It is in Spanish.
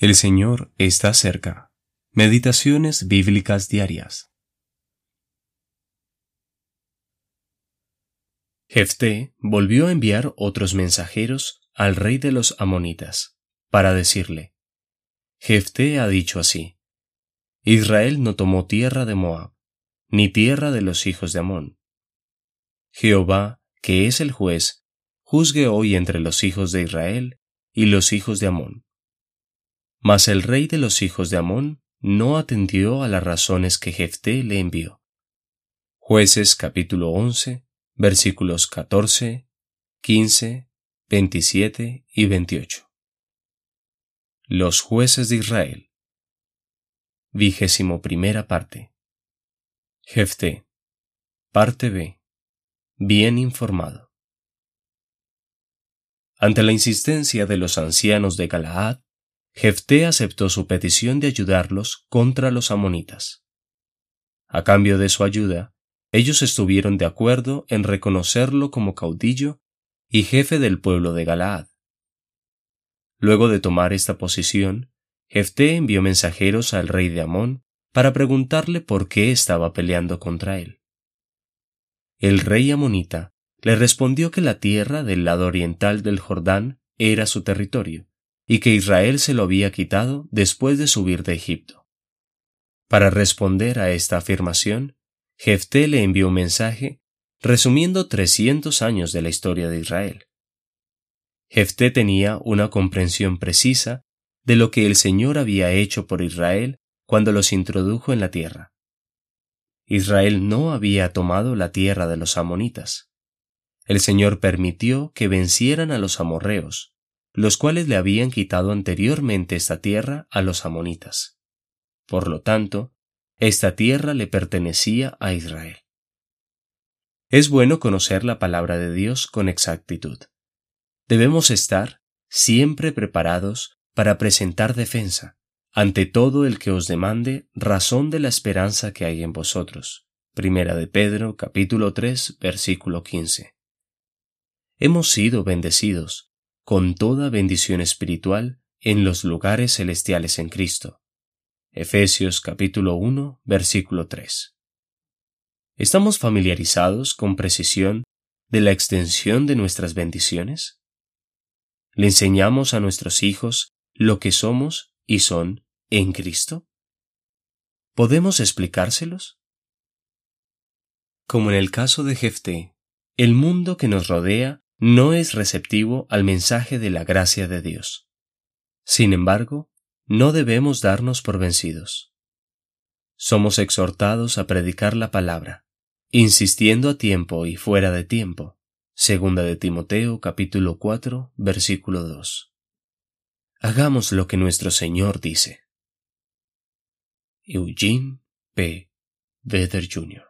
El Señor está cerca. Meditaciones bíblicas diarias. Jefté volvió a enviar otros mensajeros al rey de los amonitas, para decirle, Jefté ha dicho así, Israel no tomó tierra de Moab, ni tierra de los hijos de Amón. Jehová, que es el juez, juzgue hoy entre los hijos de Israel y los hijos de Amón mas el rey de los hijos de Amón no atendió a las razones que Jefté le envió. Jueces capítulo 11, versículos 14, 15, 27 y 28. Los jueces de Israel. Vigésimo primera parte. Jefté. Parte B. Bien informado. Ante la insistencia de los ancianos de Galaad, Jefté aceptó su petición de ayudarlos contra los amonitas. A cambio de su ayuda, ellos estuvieron de acuerdo en reconocerlo como caudillo y jefe del pueblo de Galaad. Luego de tomar esta posición, Jefté envió mensajeros al rey de Amón para preguntarle por qué estaba peleando contra él. El rey amonita le respondió que la tierra del lado oriental del Jordán era su territorio, y que Israel se lo había quitado después de subir de Egipto. Para responder a esta afirmación, Jefté le envió un mensaje resumiendo 300 años de la historia de Israel. Jefté tenía una comprensión precisa de lo que el Señor había hecho por Israel cuando los introdujo en la tierra. Israel no había tomado la tierra de los amonitas. El Señor permitió que vencieran a los amorreos, los cuales le habían quitado anteriormente esta tierra a los amonitas. Por lo tanto, esta tierra le pertenecía a Israel. Es bueno conocer la palabra de Dios con exactitud. Debemos estar siempre preparados para presentar defensa ante todo el que os demande razón de la esperanza que hay en vosotros. Primera de Pedro capítulo 3 versículo 15. Hemos sido bendecidos con toda bendición espiritual en los lugares celestiales en Cristo. Efesios capítulo 1, versículo 3. ¿Estamos familiarizados con precisión de la extensión de nuestras bendiciones? ¿Le enseñamos a nuestros hijos lo que somos y son en Cristo? ¿Podemos explicárselos? Como en el caso de Jefté, el mundo que nos rodea no es receptivo al mensaje de la gracia de Dios. Sin embargo, no debemos darnos por vencidos. Somos exhortados a predicar la palabra, insistiendo a tiempo y fuera de tiempo. Segunda de Timoteo capítulo 4 versículo 2. Hagamos lo que nuestro Señor dice. Eugene P. Vedder Jr.